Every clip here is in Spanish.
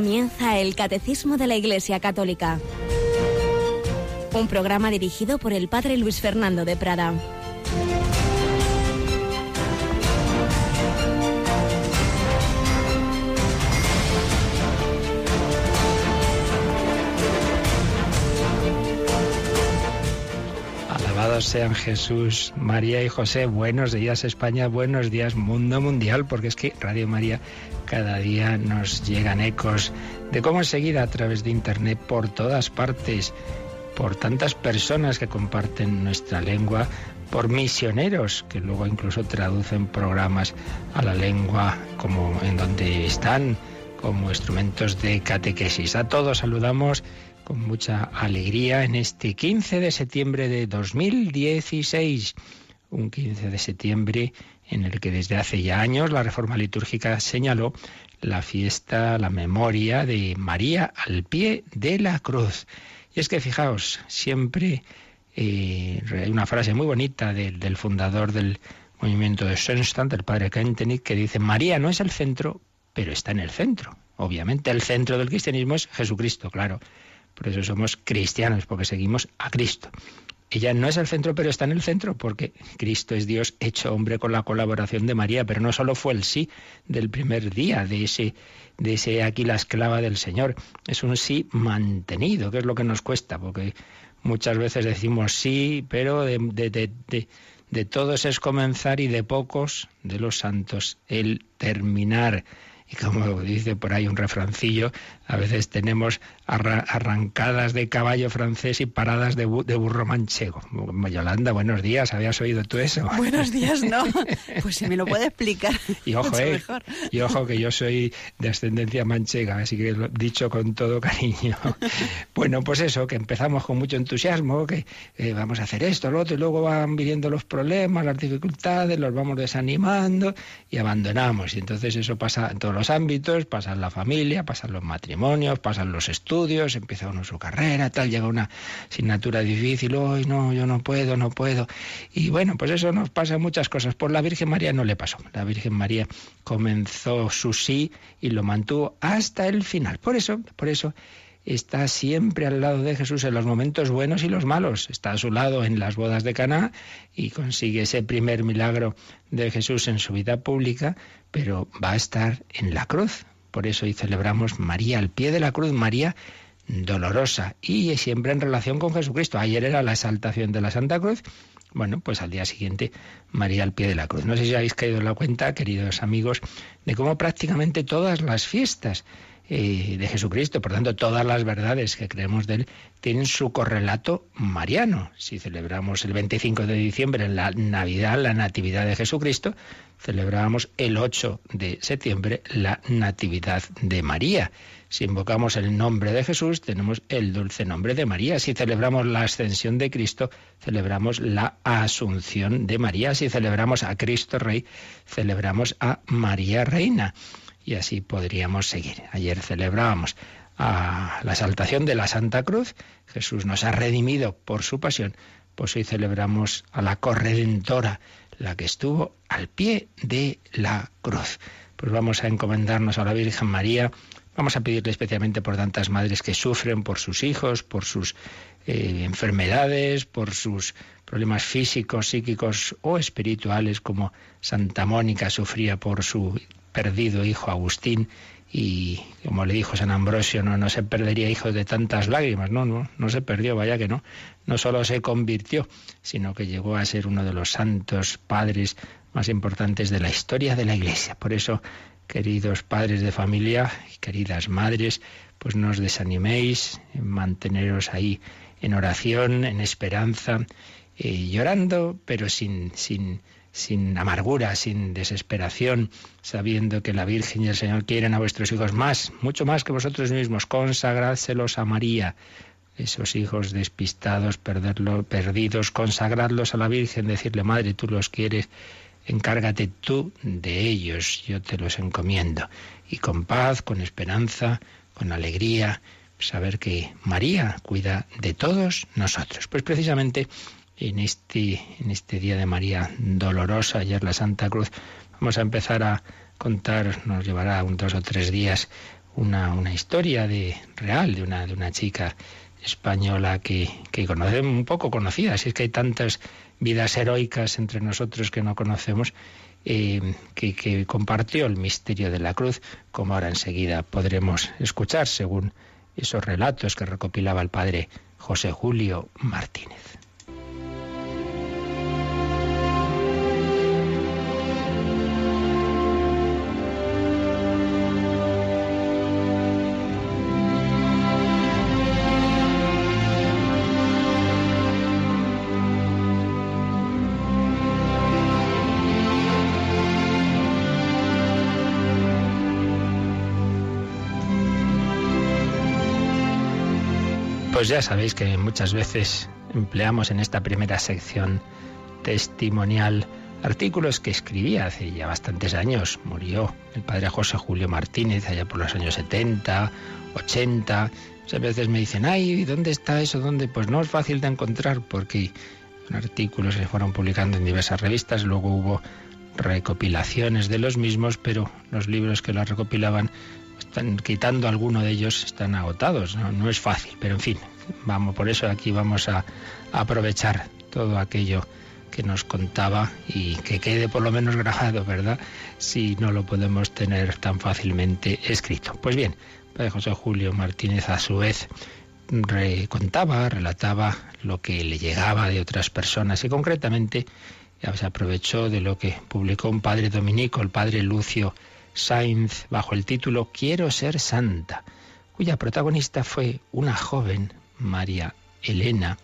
Comienza el Catecismo de la Iglesia Católica. Un programa dirigido por el Padre Luis Fernando de Prada. Alabados sean Jesús, María y José. Buenos días España, buenos días mundo mundial, porque es que Radio María cada día nos llegan ecos de cómo seguir a través de Internet por todas partes, por tantas personas que comparten nuestra lengua, por misioneros que luego incluso traducen programas a la lengua como en donde están, como instrumentos de catequesis. A todos saludamos con mucha alegría en este 15 de septiembre de 2016, un 15 de septiembre en el que desde hace ya años la reforma litúrgica señaló la fiesta, la memoria de María al pie de la cruz. Y es que fijaos, siempre eh, hay una frase muy bonita del fundador del movimiento de Schoenstatt, el padre Kentenich, que dice, María no es el centro, pero está en el centro. Obviamente el centro del cristianismo es Jesucristo, claro. Por eso somos cristianos, porque seguimos a Cristo. Ella no es el centro, pero está en el centro, porque Cristo es Dios hecho hombre con la colaboración de María, pero no solo fue el sí del primer día, de ese, de ese aquí la esclava del Señor, es un sí mantenido, que es lo que nos cuesta, porque muchas veces decimos sí, pero de, de, de, de todos es comenzar y de pocos, de los santos, el terminar. Y como dice por ahí un refrancillo, a veces tenemos arrancadas de caballo francés y paradas de, burro manchego. Yolanda, buenos días, ¿habías oído tú eso? Buenos días, no. Pues si me lo puede explicar. Y ojo, eh, y ojo que yo soy de ascendencia manchega, así que lo he dicho con todo cariño. Bueno, pues eso, que empezamos con mucho entusiasmo, que eh, vamos a hacer esto, lo otro, y luego van viniendo los problemas, las dificultades, los vamos desanimando y abandonamos. Y entonces eso pasa en todos los ámbitos, pasa en la familia, pasa en los matrimonios, pasan los estudios, empieza uno su carrera, tal, llega una asignatura difícil, hoy no, yo no puedo, no puedo. Y bueno, pues eso nos pasa muchas cosas. Por la Virgen María no le pasó. La Virgen María comenzó su sí y lo mantuvo hasta el final. Por eso, por eso está siempre al lado de Jesús en los momentos buenos y los malos. Está a su lado en las bodas de Caná y consigue ese primer milagro de Jesús en su vida pública, pero va a estar en la cruz. Por eso hoy celebramos María al pie de la cruz, María dolorosa y siempre en relación con Jesucristo. Ayer era la exaltación de la Santa Cruz. Bueno, pues al día siguiente María al pie de la cruz. No sé si habéis caído en la cuenta, queridos amigos, de cómo prácticamente todas las fiestas eh, de Jesucristo, por tanto todas las verdades que creemos de él, tienen su correlato mariano. Si celebramos el 25 de diciembre en la Navidad, la Natividad de Jesucristo, celebramos el 8 de septiembre la Natividad de María. Si invocamos el nombre de Jesús, tenemos el dulce nombre de María. Si celebramos la ascensión de Cristo, celebramos la asunción de María. Si celebramos a Cristo Rey, celebramos a María Reina. Y así podríamos seguir. Ayer celebrábamos a la exaltación de la Santa Cruz. Jesús nos ha redimido por su pasión. Pues hoy celebramos a la corredentora, la que estuvo al pie de la cruz. Pues vamos a encomendarnos a la Virgen María Vamos a pedirle especialmente por tantas madres que sufren por sus hijos, por sus eh, enfermedades, por sus problemas físicos, psíquicos o espirituales, como Santa Mónica sufría por su perdido hijo Agustín y como le dijo San Ambrosio, no, no se perdería hijos de tantas lágrimas, no, no, no se perdió, vaya que no, no solo se convirtió, sino que llegó a ser uno de los santos padres más importantes de la historia de la Iglesia. Por eso queridos padres de familia y queridas madres, pues no os desaniméis, manteneros ahí en oración, en esperanza, eh, llorando, pero sin, sin, sin amargura, sin desesperación, sabiendo que la Virgen y el Señor quieren a vuestros hijos más, mucho más que vosotros mismos. Consagradselos a María, esos hijos despistados, perderlo, perdidos, consagradlos a la Virgen, decirle, Madre, tú los quieres encárgate tú de ellos, yo te los encomiendo. Y con paz, con esperanza, con alegría, saber que María cuida de todos nosotros. Pues precisamente en este, en este día de María dolorosa, ayer la Santa Cruz, vamos a empezar a contar, nos llevará un dos o tres días, una, historia de real de una, de una chica española que, que conocemos un poco conocida, si es que hay tantas vidas heroicas entre nosotros que no conocemos, eh, que, que, compartió el misterio de la cruz, como ahora enseguida podremos escuchar según esos relatos que recopilaba el padre José Julio Martínez. Pues ya sabéis que muchas veces empleamos en esta primera sección testimonial artículos que escribía hace ya bastantes años. Murió el padre José Julio Martínez allá por los años 70, 80. Muchas veces me dicen, ay, ¿dónde está eso? ¿Dónde? Pues no es fácil de encontrar porque son artículos se fueron publicando en diversas revistas, luego hubo recopilaciones de los mismos, pero los libros que los recopilaban están quitando alguno de ellos, están agotados. ¿no? es fácil, pero en fin, vamos, por eso aquí vamos a, aprovechar todo aquello que nos contaba y que quede por lo menos grabado, ¿verdad? Si no lo podemos tener tan fácilmente escrito. Pues bien, Padre José Julio Martínez a su vez contaba, relataba lo que le llegaba de otras personas y concretamente se aprovechó de lo que publicó un padre dominico, el padre Lucio Sainz bajo el título Quiero ser santa, cuya protagonista fue una joven, María Elena,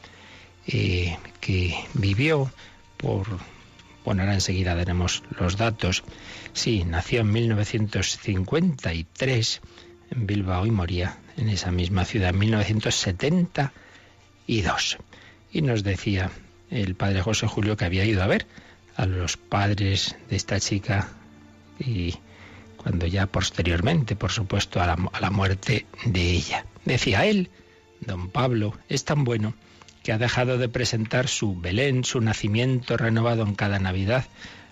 eh, que vivió por... Bueno, ahora enseguida daremos los datos. Sí, nació en 1953 en Bilbao y moría en esa misma ciudad en 1972. Y nos decía el padre José Julio que había ido a ver a los padres de esta chica y cuando ya posteriormente, por supuesto, a la, a la muerte de ella. Decía él, don Pablo, es tan bueno que ha dejado de presentar su Belén, su nacimiento renovado en cada Navidad,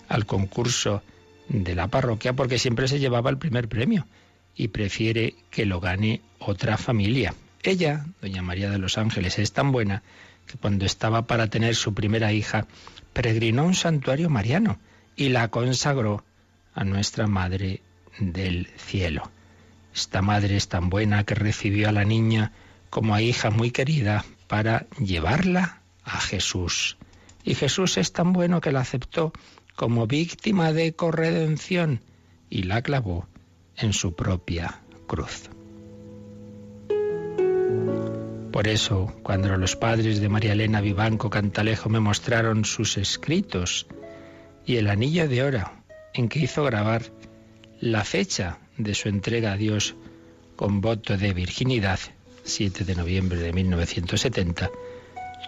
al concurso de la parroquia porque siempre se llevaba el primer premio y prefiere que lo gane otra familia. Ella, doña María de los Ángeles, es tan buena que cuando estaba para tener su primera hija, peregrinó a un santuario mariano y la consagró a nuestra Madre del cielo. Esta madre es tan buena que recibió a la niña como a hija muy querida para llevarla a Jesús. Y Jesús es tan bueno que la aceptó como víctima de corredención y la clavó en su propia cruz. Por eso, cuando los padres de María Elena Vivanco Cantalejo me mostraron sus escritos y el anillo de oro en que hizo grabar la fecha de su entrega a Dios con voto de virginidad, 7 de noviembre de 1970,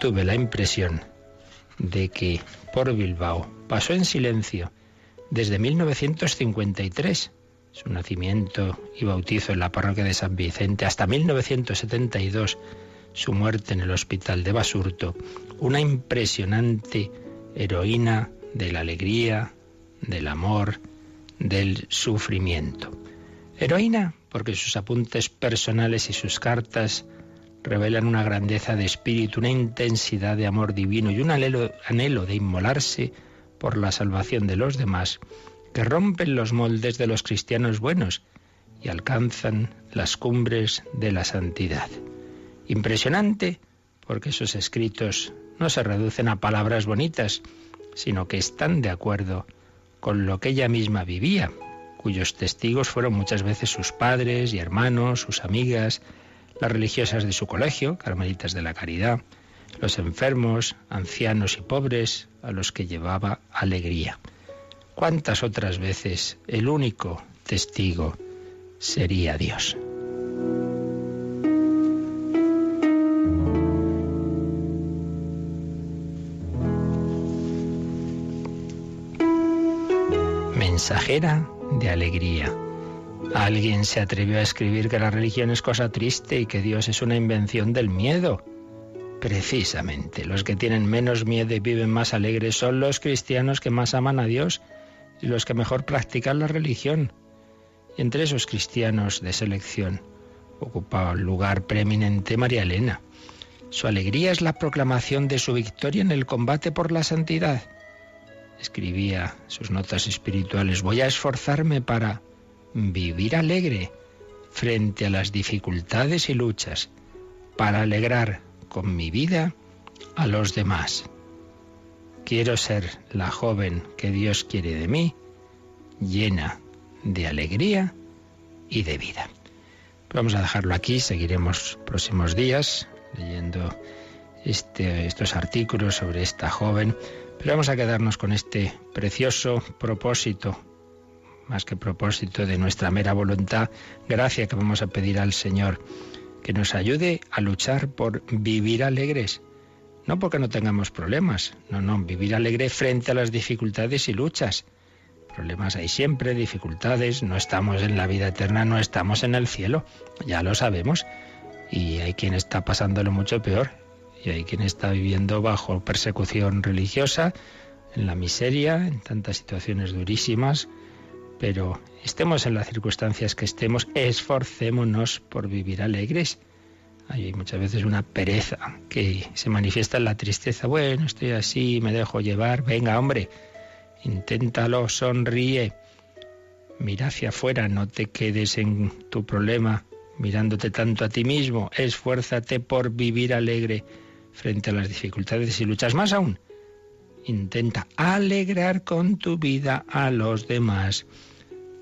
tuve la impresión de que por Bilbao pasó en silencio desde 1953, su nacimiento y bautizo en la parroquia de San Vicente, hasta 1972, su muerte en el hospital de Basurto, una impresionante heroína de la alegría, del amor, del sufrimiento. Heroína porque sus apuntes personales y sus cartas revelan una grandeza de espíritu, una intensidad de amor divino y un anhelo, de inmolarse por la salvación de los demás que rompen los moldes de los cristianos buenos y alcanzan las cumbres de la santidad. Impresionante porque sus escritos no se reducen a palabras bonitas, sino que están de acuerdo con lo que ella misma vivía, cuyos testigos fueron muchas veces sus padres y hermanos, sus amigas, las religiosas de su colegio, Carmelitas de la Caridad, los enfermos, ancianos y pobres, a los que llevaba alegría. ¿Cuántas otras veces el único testigo sería Dios? Mensajera de alegría. Alguien se atrevió a escribir que la religión es cosa triste y que Dios es una invención del miedo. Precisamente, los que tienen menos miedo y viven más alegres son los cristianos que más aman a Dios y los que mejor practican la religión. Y entre esos cristianos de selección ocupaba un lugar preeminente María Elena. Su alegría es la proclamación de su victoria en el combate por la santidad. Escribía sus notas espirituales, voy a esforzarme para vivir alegre frente a las dificultades y luchas, para alegrar con mi vida a los demás. Quiero ser la joven que Dios quiere de mí, llena de alegría y de vida. Vamos a dejarlo aquí, seguiremos próximos días leyendo este, estos artículos sobre esta joven, pero vamos a quedarnos con este precioso propósito, más que propósito de nuestra mera voluntad, gracia que vamos a pedir al Señor, que nos ayude a luchar por vivir alegres. No porque no tengamos problemas, no, no, vivir alegre frente a las dificultades y luchas. Problemas hay siempre, dificultades, no estamos en la vida eterna, no estamos en el cielo, ya lo sabemos y hay quien está pasándolo mucho peor y hay quien está viviendo bajo persecución religiosa, en la miseria, en tantas situaciones durísimas, pero estemos en las circunstancias que estemos, esforcémonos por vivir alegres. Hay muchas veces una pereza que se manifiesta en la tristeza. Bueno, estoy así, me dejo llevar. Venga, hombre, inténtalo, sonríe. Mira hacia afuera, no te quedes en tu problema mirándote tanto a ti mismo, esfuérzate por vivir alegre frente a las dificultades y luchas. Más aún, intenta alegrar con tu vida a los demás.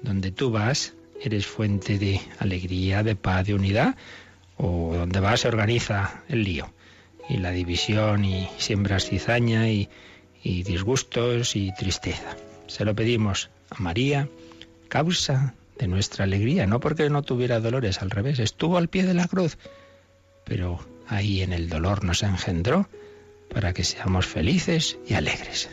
Donde tú vas, eres fuente de alegría, de paz, de unidad, o donde vas se organiza el lío y la división y siembras cizaña y, y disgustos y tristeza. Se lo pedimos a María, causa de nuestra alegría, no porque no tuviera dolores, al revés, estuvo al pie de la cruz, pero ahí en el dolor nos engendró para que seamos felices y alegres.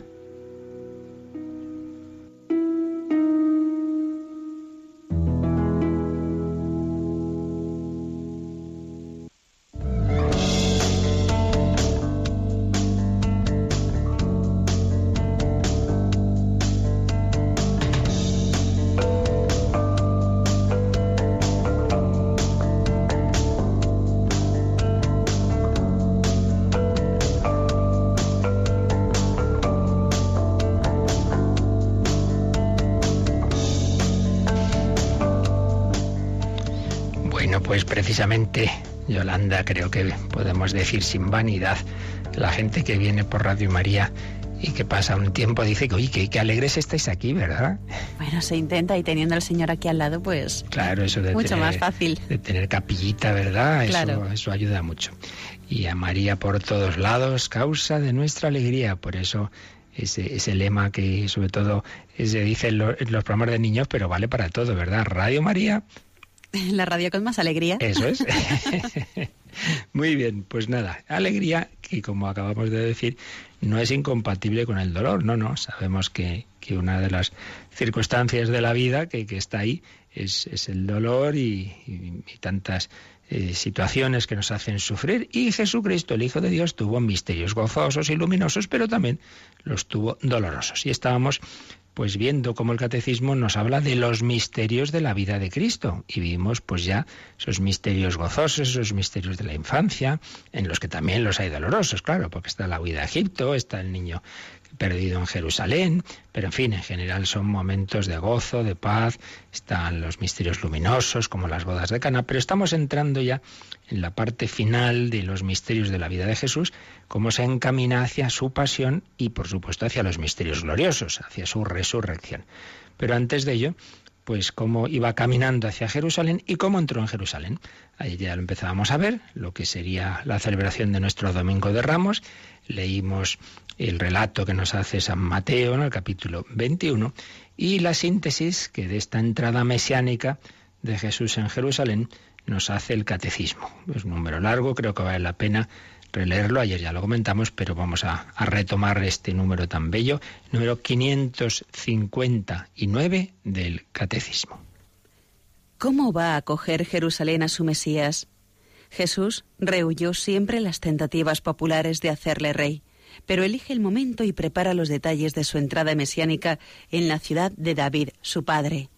Precisamente, Yolanda, creo que podemos decir sin vanidad, la gente que viene por Radio María y que pasa un tiempo dice que, oye, que, alegres estáis aquí, ¿verdad? Bueno, se intenta y teniendo al Señor aquí al lado, pues. Claro, eso de mucho más fácil. De tener capillita, ¿verdad? Claro. Eso, eso ayuda mucho. Y a María por todos lados, causa de nuestra alegría. Por eso ese, ese lema que sobre todo se dice en los, en los programas de niños, pero vale para todo, ¿verdad? Radio María, La radio con más alegría. Eso es. Muy bien, pues nada, alegría que como acabamos de decir no es incompatible con el dolor, no, no, sabemos que, que una de las circunstancias de la vida que, que está ahí es, es, el dolor y, y, y tantas eh, situaciones que nos hacen sufrir y Jesucristo, el Hijo de Dios, tuvo misterios gozosos y luminosos, pero también los tuvo dolorosos. Y estábamos pues viendo cómo el catecismo nos habla de los misterios de la vida de Cristo. Y vimos pues ya esos misterios gozosos, esos misterios de la infancia, en los que también los hay dolorosos, claro, porque está la huida a Egipto, está el niño perdido en Jerusalén, pero en fin, en general son momentos de gozo, de paz, están los misterios luminosos como las bodas de Cana, pero estamos entrando ya en la parte final de los misterios de la vida de Jesús, cómo se encamina hacia su pasión y por supuesto hacia los misterios gloriosos, hacia su resurrección. Pero antes de ello, pues cómo iba caminando hacia Jerusalén y cómo entró en Jerusalén. Ahí ya lo empezábamos a ver, lo que sería la celebración de nuestro Domingo de Ramos. Leímos el relato que nos hace San Mateo en el capítulo 21 y la síntesis que de esta entrada mesiánica de Jesús en Jerusalén nos hace el catecismo. Es un número largo, creo que vale la pena releerlo. Ayer ya lo comentamos, pero vamos a, a retomar este número tan bello, número 559 del catecismo. ¿Cómo va a acoger Jerusalén a su Mesías? Jesús rehuyó siempre las tentativas populares de hacerle rey, pero elige el momento y prepara los detalles de su entrada mesiánica en la ciudad de David, su padre.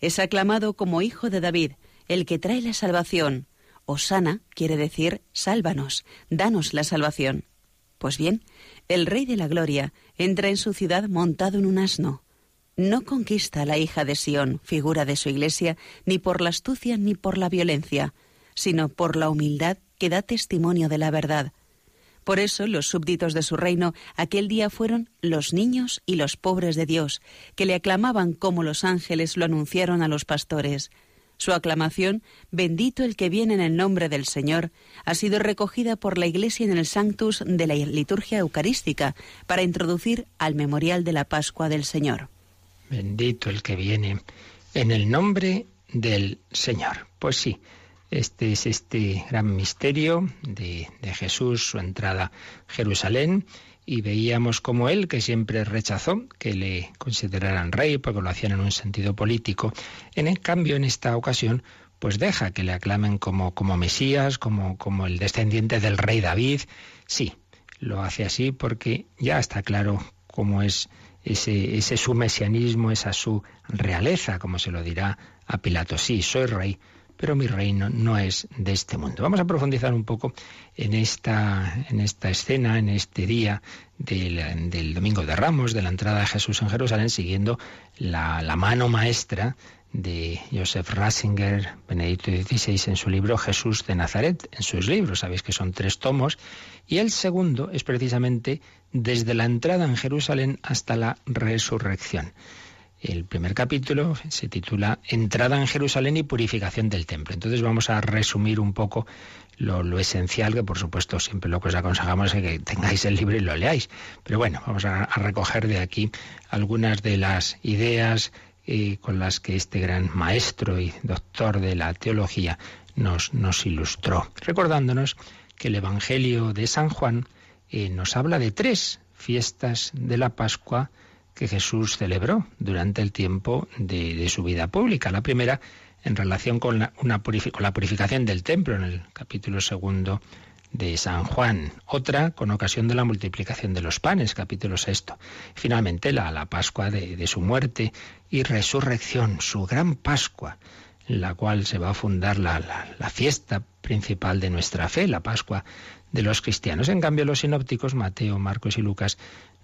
es aclamado como Hijo de David, el que trae la salvación. Osana quiere decir sálvanos, danos la salvación. Pues bien, el Rey de la Gloria entra en su ciudad montado en un asno. No conquista a la hija de Sión, figura de su iglesia, ni por la astucia ni por la violencia, sino por la humildad que da testimonio de la verdad. Por eso los súbditos de su reino aquel día fueron los niños y los pobres de Dios, que le aclamaban como los ángeles lo anunciaron a los pastores. Su aclamación, bendito el que viene en el nombre del Señor, ha sido recogida por la Iglesia en el Sanctus de la liturgia eucarística para introducir al memorial de la Pascua del Señor. Bendito el que viene en el nombre del Señor. Pues sí, este es este gran misterio de, Jesús, su entrada a Jerusalén, y veíamos como él, que siempre rechazó que le consideraran rey porque lo hacían en un sentido político, en el cambio en esta ocasión pues deja que le aclamen como, como Mesías, como, como el descendiente del rey David. Sí, lo hace así porque ya está claro cómo es ese, ese su mesianismo, esa su realeza, como se lo dirá a Pilato. Sí, soy rey, pero mi reino no es de este mundo. Vamos a profundizar un poco en esta, en esta escena, en este día del, del Domingo de Ramos, de la entrada de Jesús en Jerusalén, siguiendo la, la mano maestra de Joseph Ratzinger, Benedicto XVI, en su libro Jesús de Nazaret, en sus libros, sabéis que son tres tomos, y el segundo es precisamente desde la entrada en Jerusalén hasta la resurrección. El primer capítulo se titula Entrada en Jerusalén y purificación del templo. Entonces vamos a resumir un poco lo, esencial, que por supuesto siempre lo que os aconsejamos es que tengáis el libro y lo leáis. Pero bueno, vamos a, recoger de aquí algunas de las ideas eh, con las que este gran maestro y doctor de la teología nos, ilustró, recordándonos que el Evangelio de San Juan eh, nos habla de tres fiestas de la Pascua, que Jesús celebró durante el tiempo de, su vida pública. La primera en relación con la, purificación del templo en el capítulo segundo de San Juan, otra con ocasión de la multiplicación de los panes, capítulo sexto. Finalmente la, la Pascua de, su muerte y resurrección, su gran Pascua, en la cual se va a fundar la, fiesta principal de nuestra fe, la Pascua de los cristianos. En cambio, los sinópticos, Mateo, Marcos y Lucas,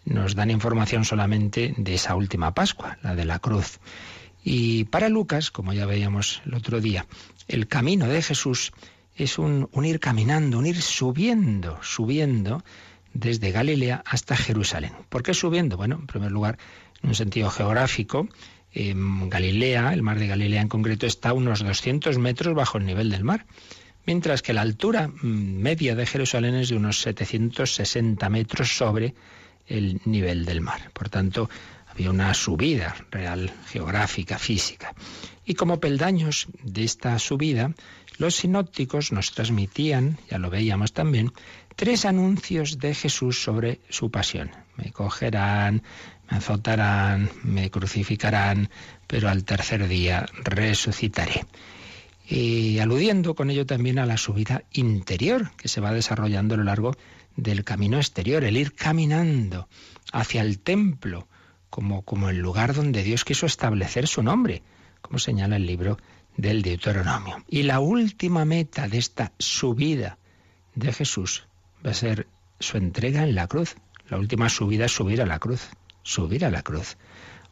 nos dan información solamente de esa última Pascua, la de la cruz. Y para Lucas, como ya veíamos el otro día, el camino de Jesús es un, ir caminando, un ir subiendo, subiendo desde Galilea hasta Jerusalén. ¿Por qué subiendo? Bueno, en primer lugar, en un sentido geográfico, Galilea, el mar de Galilea en concreto, está a unos 200 metros bajo el nivel del mar, mientras que la altura mm, media de Jerusalén es de unos 760 metros sobre el nivel del mar. Por tanto, había una subida real, geográfica, física. Y como peldaños de esta subida, los sinópticos nos transmitían, ya lo veíamos también, tres anuncios de Jesús sobre su pasión. Me cogerán, me azotarán, me crucificarán, pero al tercer día resucitaré. Y aludiendo con ello también a la subida interior que se va desarrollando a lo largo del camino exterior, el ir caminando hacia el templo como, como el lugar donde Dios quiso establecer su nombre, como señala el libro del Deuteronomio. Y la última meta de esta subida de Jesús va a ser su entrega en la cruz. La última subida es subir a la cruz, subir a la cruz.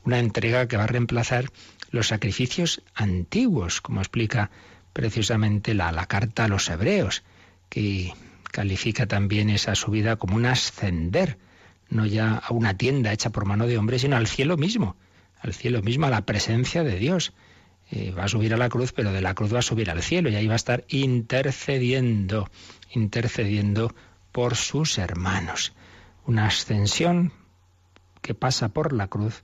Una entrega que va a reemplazar los sacrificios antiguos, como explica precisamente la, la carta a los hebreos, que califica también esa subida como un ascender, no ya a una tienda hecha por mano de hombre, sino al cielo mismo, al cielo mismo, a la presencia de Dios. Eh, va a subir a la cruz, pero de la cruz va a subir al cielo y ahí va a estar intercediendo, intercediendo por sus hermanos. Una ascensión que pasa por la cruz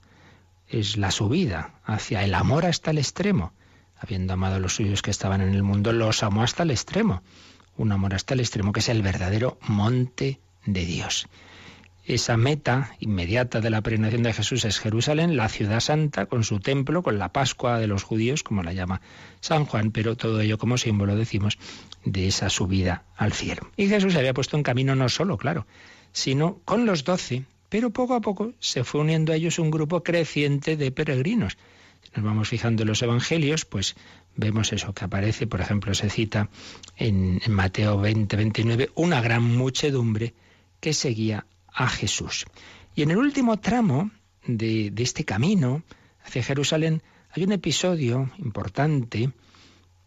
es la subida hacia el amor hasta el extremo. Habiendo amado a los suyos que estaban en el mundo, los amó hasta el extremo un amor hasta el extremo que es el verdadero monte de Dios. Esa meta inmediata de la peregrinación de Jesús es Jerusalén, la ciudad santa, con su templo, con la Pascua de los judíos, como la llama San Juan, pero todo ello como símbolo, decimos, de esa subida al cielo. Y Jesús se había puesto en camino no solo, claro, sino con los doce, pero poco a poco se fue uniendo a ellos un grupo creciente de peregrinos. Nos vamos fijando en los evangelios, pues vemos eso que aparece, por ejemplo, se cita en, Mateo 20, 29, una gran muchedumbre que seguía a Jesús. Y en el último tramo de, de este camino hacia Jerusalén hay un episodio importante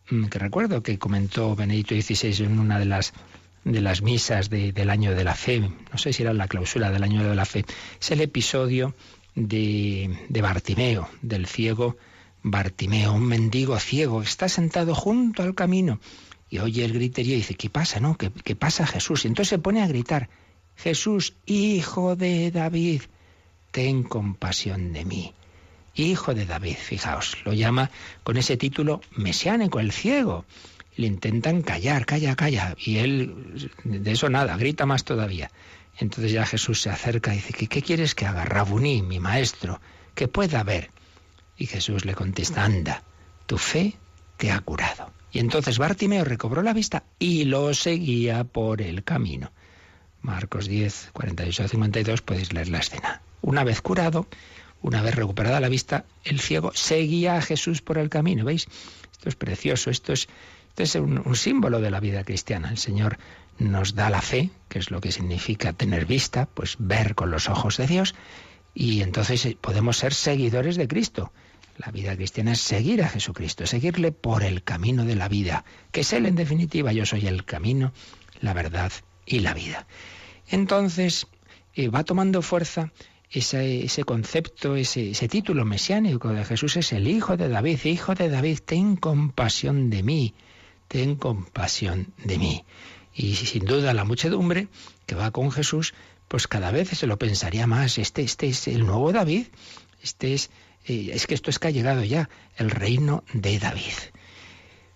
mm, que recuerdo que comentó Benedicto XVI en una de las de las misas del año de la fe, no sé si era la clausura del año de la fe, es el episodio de, Bartimeo, del ciego Bartimeo, un mendigo ciego, está sentado junto al camino y oye el griterío y dice, ¿qué pasa, no? ¿Qué, ¿Qué pasa Jesús? Y entonces se pone a gritar, Jesús, hijo de David, ten compasión de mí. Hijo de David, fijaos, lo llama con ese título mesiánico, el ciego. Le intentan callar, calla, calla, y él de eso nada, grita más todavía. Entonces ya Jesús se acerca y dice, ¿qué, qué quieres que haga? Rabuní, mi maestro, que pueda ver. Y Jesús le contesta, anda, tu fe te ha curado. Y entonces Bartimeo recobró la vista y lo seguía por el camino. Marcos 10, 48 a 52 podéis leer la escena. Una vez curado, una vez recuperada la vista, el ciego seguía a Jesús por el camino. ¿Veis? Esto es precioso, esto es, esto es un, un símbolo de la vida cristiana. El Señor nos da la fe, que es lo que significa tener vista, pues ver con los ojos de Dios, y entonces eh, podemos ser seguidores de Cristo. La vida cristiana es seguir a Jesucristo, seguirle por el camino de la vida, que es Él en definitiva, yo soy el camino, la verdad y la vida. Entonces eh, va tomando fuerza ese, ese concepto, ese, ese, título mesiánico de Jesús es el Hijo de David, Hijo de David, ten compasión de mí, ten compasión de mí. Y sin duda la muchedumbre que va con Jesús, pues cada vez se lo pensaría más, este, este es el nuevo David, este es es que esto es que ha llegado ya el reino de David.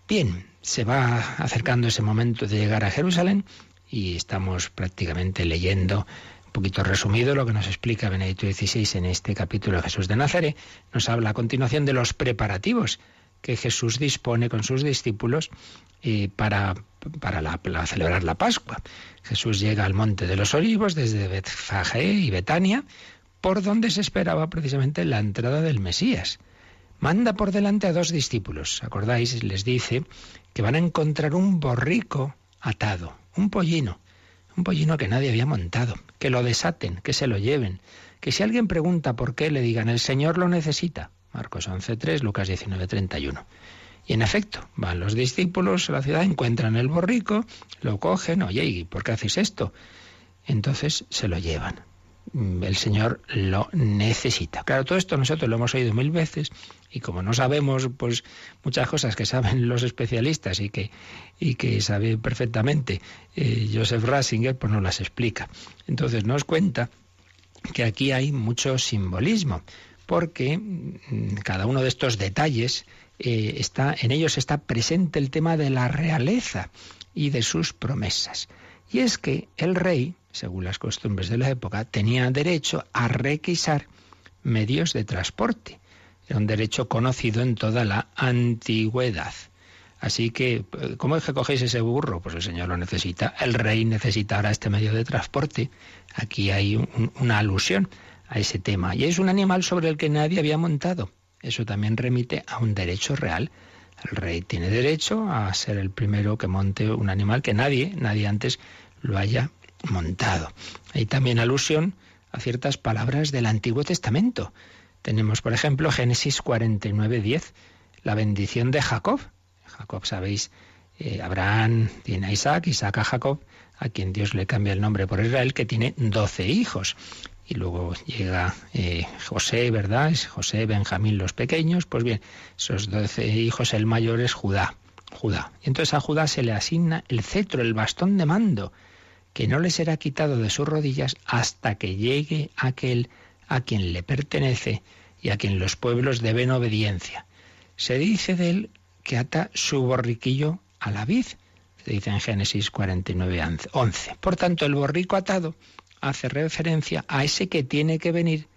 Bien, se va acercando ese momento de llegar a Jerusalén y estamos prácticamente leyendo un poquito resumido lo que nos explica Benedicto XVI en este capítulo de Jesús de Nazaret. Nos habla a continuación de los preparativos que Jesús dispone con sus discípulos eh, para, para, celebrar la Pascua. Jesús llega al Monte de los Olivos desde Betfagé y Betania por donde se esperaba precisamente la entrada del Mesías. Manda por delante a dos discípulos, acordáis, les dice que van a encontrar un borrico atado, un pollino, un pollino que nadie había montado, que lo desaten, que se lo lleven, que si alguien pregunta por qué le digan el Señor lo necesita. Marcos 11.3, Lucas 19.31. Y en efecto, van los discípulos a la ciudad, encuentran el borrico, lo cogen, oye, ¿y por qué hacéis esto? Entonces se lo llevan. Mm, el Señor lo necesita. Claro, todo esto nosotros lo hemos oído mil veces y como no sabemos pues muchas cosas que saben los especialistas y que y que sabe perfectamente eh, Joseph Rasinger, pues nos las explica. Entonces nos cuenta que aquí hay mucho simbolismo porque mm, cada uno de estos detalles eh, está en ellos está presente el tema de la realeza y de sus promesas. Y es que el rey según las costumbres de la época, tenía derecho a requisar medios de transporte. Era un derecho conocido en toda la antigüedad. Así que, ¿cómo es que cogéis ese burro? Pues el Señor lo necesita. El rey necesitará este medio de transporte. Aquí hay una alusión a ese tema. Y es un animal sobre el que nadie había montado. Eso también remite a un derecho real. El rey tiene derecho a ser el primero que monte un animal que nadie, nadie antes lo haya montado. Hay también alusión a ciertas palabras del Antiguo Testamento. Tenemos, por ejemplo, Génesis 49, 10, la bendición de Jacob. Jacob, sabéis, eh, Abraham tiene a Isaac, Isaac a Jacob, a quien Dios le cambia el nombre por Israel, que tiene doce hijos. Y luego llega eh, José, ¿verdad? Es José, Benjamín, los pequeños. Pues bien, esos doce hijos, el mayor es Judá. Judá. Y entonces a Judá se le asigna el cetro, el bastón de mando que no le será quitado de sus rodillas hasta que llegue aquel a quien le pertenece y a quien los pueblos deben obediencia. Se dice de él que ata su borriquillo a la vid, se dice en Génesis 49, 11. Por tanto, el borrico atado hace referencia a ese que tiene que venir,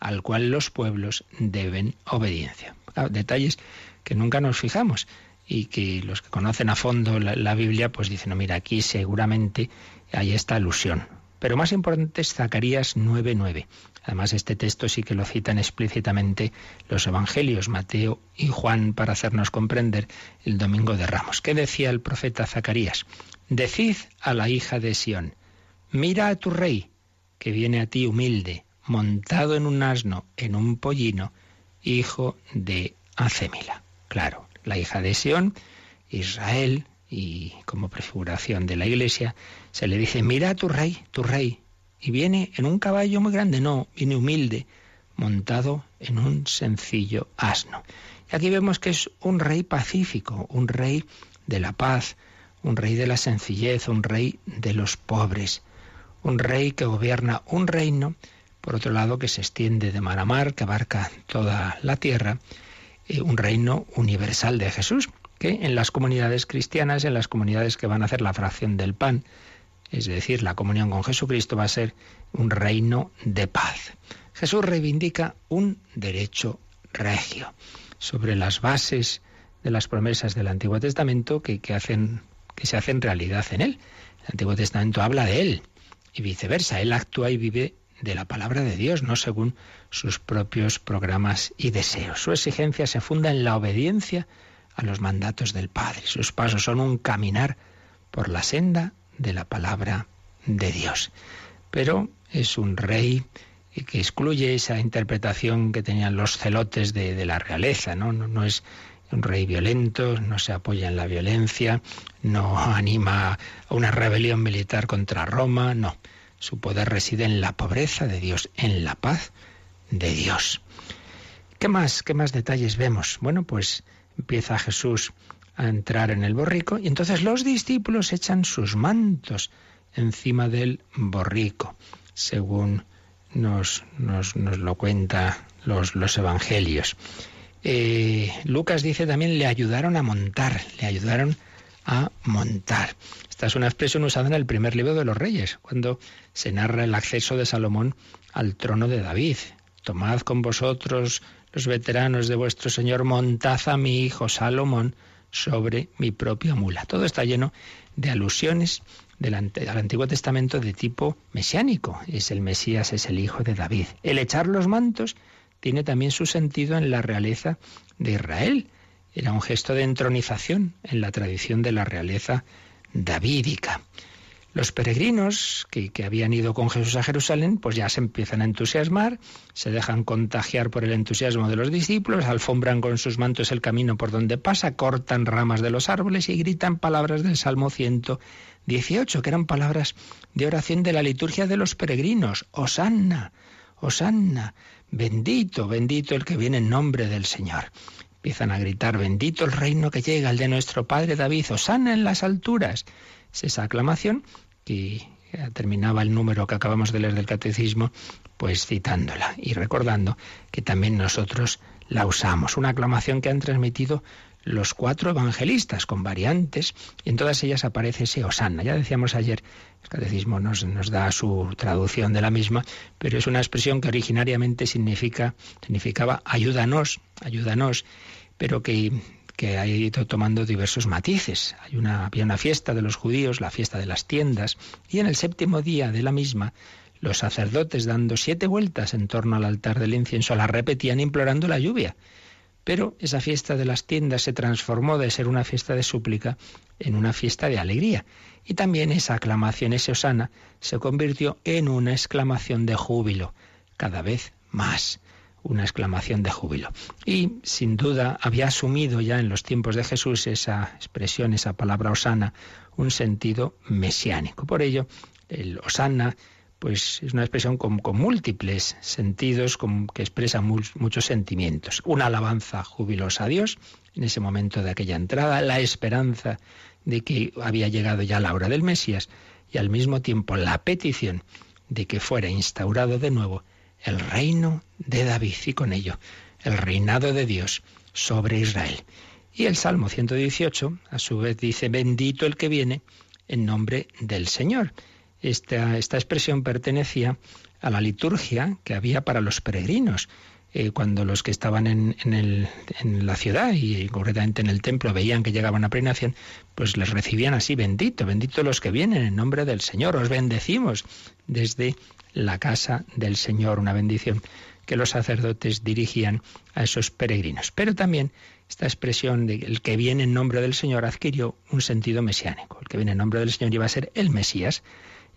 al cual los pueblos deben obediencia. detalles que nunca nos fijamos y que los que conocen a fondo la, Biblia pues dicen, no, mira, aquí seguramente hay esta alusión. Pero más importante es Zacarías 9:9. Además, este texto sí que lo citan explícitamente los evangelios, Mateo y Juan, para hacernos comprender el domingo de Ramos. ¿Qué decía el profeta Zacarías? Decid a la hija de Sión, mira a tu rey, que viene a ti humilde, montado en un asno, en un pollino, hijo de Acémila. Claro, la hija de Sión, Israel, y como prefiguración de la iglesia, se le dice, mira a tu rey, tu rey, y viene en un caballo muy grande, no, viene humilde, montado en un sencillo asno. Y aquí vemos que es un rey pacífico, un rey de la paz, un rey de la sencillez, un rey de los pobres, un rey que gobierna un reino, por otro lado, que se extiende de mar a mar, que abarca toda la tierra, eh, un reino universal de Jesús, que en las comunidades cristianas, en las comunidades que van a hacer la fracción del pan, es decir, la comunión con Jesucristo va a ser un reino de paz. Jesús reivindica un derecho regio sobre las bases de las promesas del Antiguo Testamento que, hacen, que se hacen realidad en él. El Antiguo Testamento habla de él y viceversa. Él actúa y vive de la palabra de Dios, no según sus propios programas y deseos. Su exigencia se funda en la obediencia a los mandatos del Padre. Sus pasos son un caminar por la senda de la palabra de Dios. Pero es un rey que excluye esa interpretación que tenían los celotes de, la realeza, ¿no? ¿no? No es un rey violento, no se apoya en la violencia, no anima a una rebelión militar contra Roma, no. Su poder reside en la pobreza de Dios, en la paz de Dios. ¿Qué más? ¿Qué más detalles vemos? Bueno, pues empieza Jesús a entrar en el borrico y entonces los discípulos echan sus mantos encima del borrico, según nos, nos, lo cuenta los, los evangelios. Eh, Lucas dice también le ayudaron a montar, le ayudaron a montar. Esta es una expresión usada en el primer libro de los Reyes, cuando se narra el acceso de Salomón al trono de David. Tomad con vosotros los veteranos de vuestro Señor, montad a mi hijo Salomón sobre mi propia mula. Todo está lleno de alusiones del al Antiguo Testamento de tipo mesiánico. Es el Mesías, es el hijo de David. El echar los mantos tiene también su sentido en la realeza de Israel. Era un gesto de entronización en la tradición de la realeza davídica. Los peregrinos que, que, habían ido con Jesús a Jerusalén, pues ya se empiezan a entusiasmar, se dejan contagiar por el entusiasmo de los discípulos, alfombran con sus mantos el camino por donde pasa, cortan ramas de los árboles y gritan palabras del Salmo 118, que eran palabras de oración de la liturgia de los peregrinos. Osanna, Osanna, bendito, bendito el que viene en nombre del Señor. Empiezan a gritar, bendito el reino que llega, el de nuestro Padre David, Osanna en las alturas esa aclamación que terminaba el número que acabamos de leer del catecismo, pues citándola y recordando que también nosotros la usamos. Una aclamación que han transmitido los cuatro evangelistas con variantes y en todas ellas aparece ese Osanna. Ya decíamos ayer, el catecismo nos, da su traducción de la misma, pero es una expresión que originariamente significa, significaba ayúdanos, ayúdanos, pero que que ha ido tomando diversos matices. Hay una, había una fiesta de los judíos, la fiesta de las tiendas, y en el séptimo día de la misma, los sacerdotes, dando siete vueltas en torno al altar del incienso, la repetían implorando la lluvia. Pero esa fiesta de las tiendas se transformó de ser una fiesta de súplica en una fiesta de alegría. Y también esa aclamación, ese osana, se convirtió en una exclamación de júbilo, cada vez más una exclamación de júbilo. Y sin duda había asumido ya en los tiempos de Jesús esa expresión, esa palabra osana, un sentido mesiánico. Por ello, el osana pues es una expresión con, múltiples sentidos que expresa muchos sentimientos. Una alabanza jubilosa a Dios en ese momento de aquella entrada, la esperanza de que había llegado ya la hora del Mesías y al mismo tiempo la petición de que fuera instaurado de nuevo el reino de David y con ello el reinado de Dios sobre Israel. Y el Salmo 118, a su vez, dice, bendito el que viene en nombre del Señor. Esta, esta expresión pertenecía a la liturgia que había para los peregrinos. Eh, cuando los que estaban en, el, en, la ciudad y concretamente en el templo veían que llegaban a prenación, pues les recibían así, bendito, bendito los que vienen en nombre del Señor, os bendecimos desde la casa del Señor, una bendición que los sacerdotes dirigían a esos peregrinos. Pero también esta expresión de el que viene en nombre del Señor adquirió un sentido mesiánico. El que viene en nombre del Señor iba a ser el Mesías,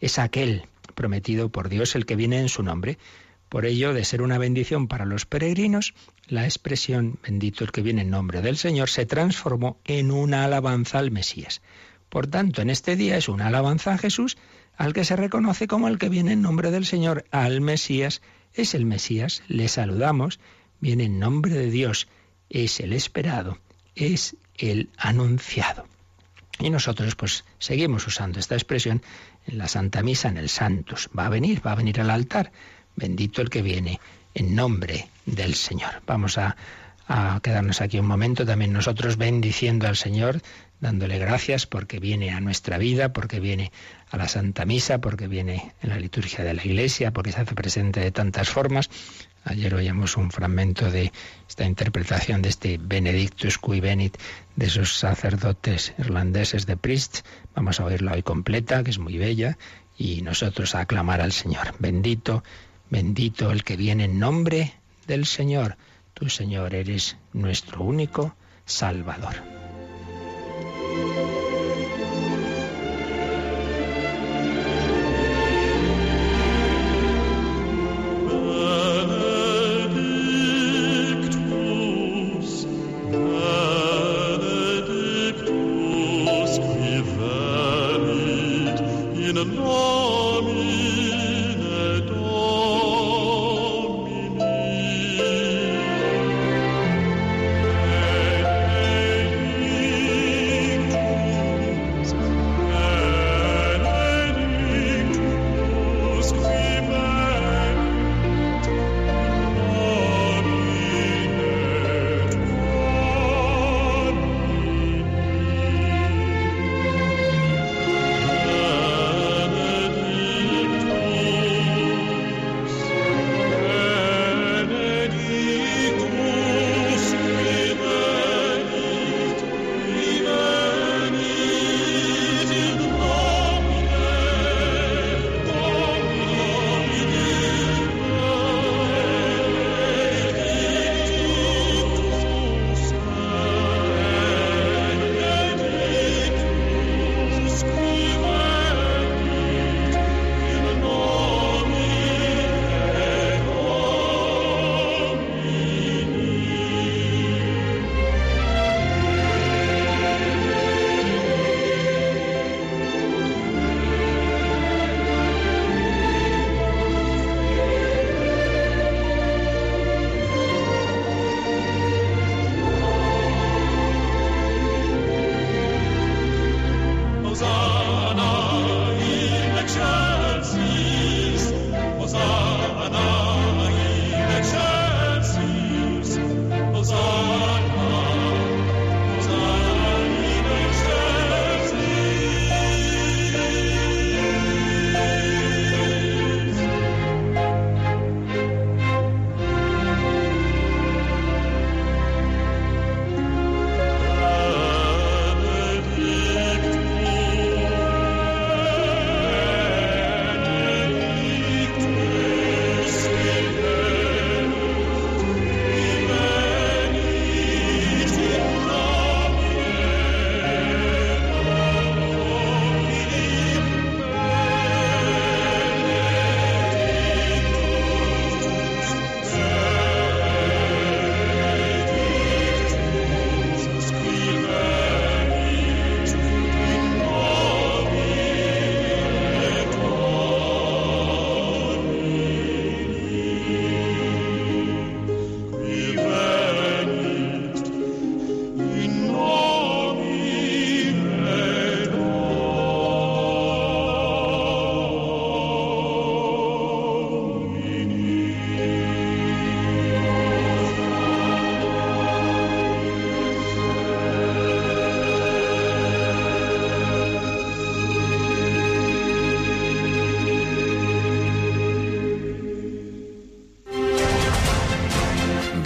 es aquel prometido por Dios, el que viene en su nombre. Por ello, de ser una bendición para los peregrinos, la expresión bendito el que viene en nombre del Señor se transformó en una alabanza al Mesías. Por tanto, en este día es una alabanza a Jesús, al que se reconoce como el que viene en nombre del Señor, al Mesías. Es el Mesías, le saludamos, viene en nombre de Dios, es el esperado, es el anunciado. Y nosotros pues seguimos usando esta expresión en la Santa Misa, en el Santos. Va a venir, va a venir al altar. Bendito el que viene en nombre del Señor. Vamos a, a quedarnos aquí un momento también nosotros bendiciendo al Señor, dándole gracias porque viene a nuestra vida, porque viene a la Santa Misa, porque viene en la liturgia de la Iglesia, porque se hace presente de tantas formas. Ayer oíamos un fragmento de esta interpretación de este Benedictus cui venit de esos sacerdotes irlandeses de Priest. Vamos a oírla hoy completa, que es muy bella, y nosotros a aclamar al Señor. Bendito, bendito el que viene en nombre del Señor. Tú, Señor, eres nuestro único Salvador.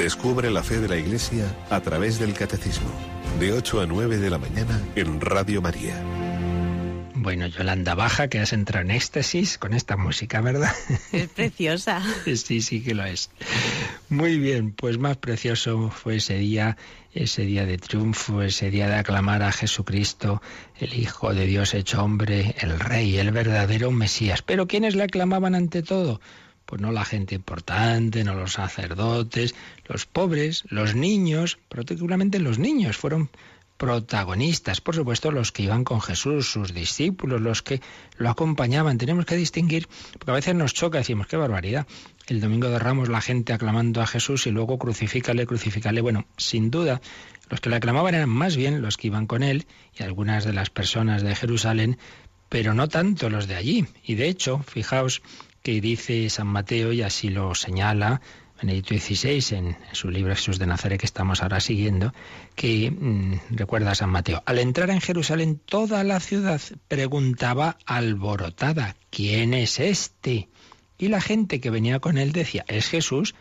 Descubre la fe de la Iglesia a través del Catecismo, de 8 a 9 de la mañana en Radio María. Bueno, Yolanda Baja, que has entrado en éxtasis con esta música, ¿verdad? Es preciosa. sí, sí que lo es. Muy bien, pues más precioso fue ese día, ese día de triunfo, ese día de aclamar a Jesucristo, el Hijo de Dios hecho hombre, el Rey, el verdadero Mesías. Pero ¿quiénes le aclamaban ante todo? Pues no la gente importante, no los sacerdotes, los pobres, los niños, particularmente los niños, fueron protagonistas, por supuesto, los que iban con Jesús, sus discípulos, los que lo acompañaban. Tenemos que distinguir, porque a veces nos choca, decimos, qué barbaridad. El domingo de Ramos la gente aclamando a Jesús y luego crucifícale, crucifícale. Bueno, sin duda, los que le aclamaban eran más bien los que iban con él y algunas de las personas de Jerusalén, pero no tanto los de allí. Y de hecho, fijaos que dice San Mateo, y así lo señala, Benedicto XVI, en su libro Jesús de Nazaret que estamos ahora siguiendo, que mm, recuerda a San Mateo. Al entrar en Jerusalén, toda la ciudad preguntaba alborotada, ¿quién es este? Y la gente que venía con él decía, es Jesús,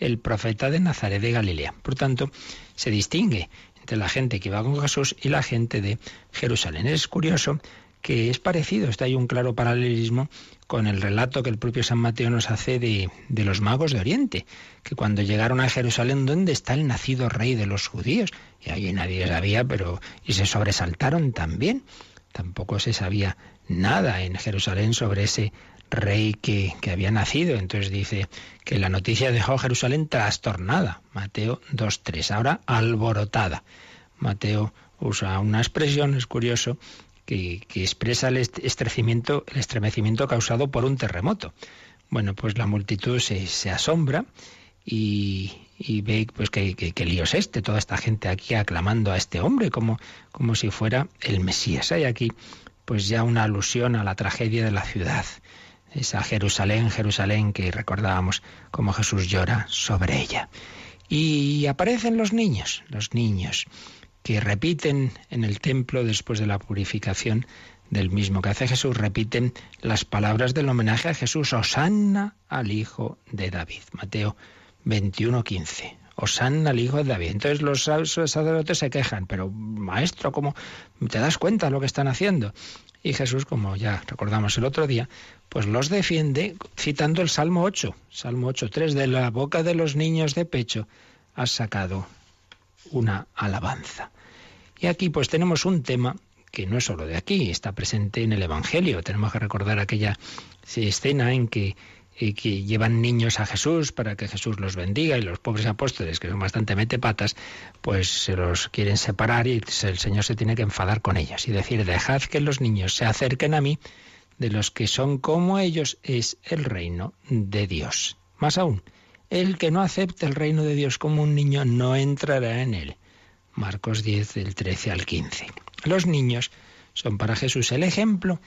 el profeta de Nazaret de Galilea. Por tanto, se distingue entre la gente que iba con Jesús y la gente de Jerusalén. Es curioso que es parecido, está ahí un claro paralelismo con el relato que el propio San Mateo nos hace de, de, los magos de Oriente, que cuando llegaron a Jerusalén, ¿dónde está el nacido rey de los judíos? Y allí nadie sabía, pero y se sobresaltaron también. Tampoco se sabía nada en Jerusalén sobre ese rey que, que había nacido. Entonces dice que la noticia dejó Jerusalén trastornada. Mateo 2.3. Ahora alborotada. Mateo usa una expresión, es curioso, que, expresa el estremecimiento, el estremecimiento causado por un terremoto. Bueno, pues la multitud se, asombra y, ve pues que, que, lío es este, toda esta gente aquí aclamando a este hombre como, como si fuera el Mesías. Hay aquí pues ya una alusión a la tragedia de la ciudad, esa Jerusalén, Jerusalén que recordábamos como Jesús llora sobre ella. Y aparecen los niños, los niños que repiten en el templo después de la purificación del mismo que hace Jesús, repiten las palabras del homenaje a Jesús, Osanna al Hijo de David. Mateo 21, 15. Osanna al Hijo de David. Entonces los sacerdotes se quejan, pero maestro, ¿cómo te das cuenta de lo que están haciendo? Y Jesús, como ya recordamos el otro día, pues los defiende citando el Salmo 8, Salmo 8, 3, de la boca de los niños de pecho has sacado una alabanza. Y aquí pues tenemos un tema que no es solo de aquí, está presente en el Evangelio. Tenemos que recordar aquella escena en que, eh, que llevan niños a Jesús para que Jesús los bendiga y los pobres apóstoles, que son bastante metepatas, pues se los quieren separar y el Señor se tiene que enfadar con ellos y decir, dejad que los niños se acerquen a mí, de los que son como ellos es el reino de Dios. Más aún, el que no acepte el reino de Dios como un niño no entrará en él. Marcos 10 del 13 al 15. Los niños son para Jesús el ejemplo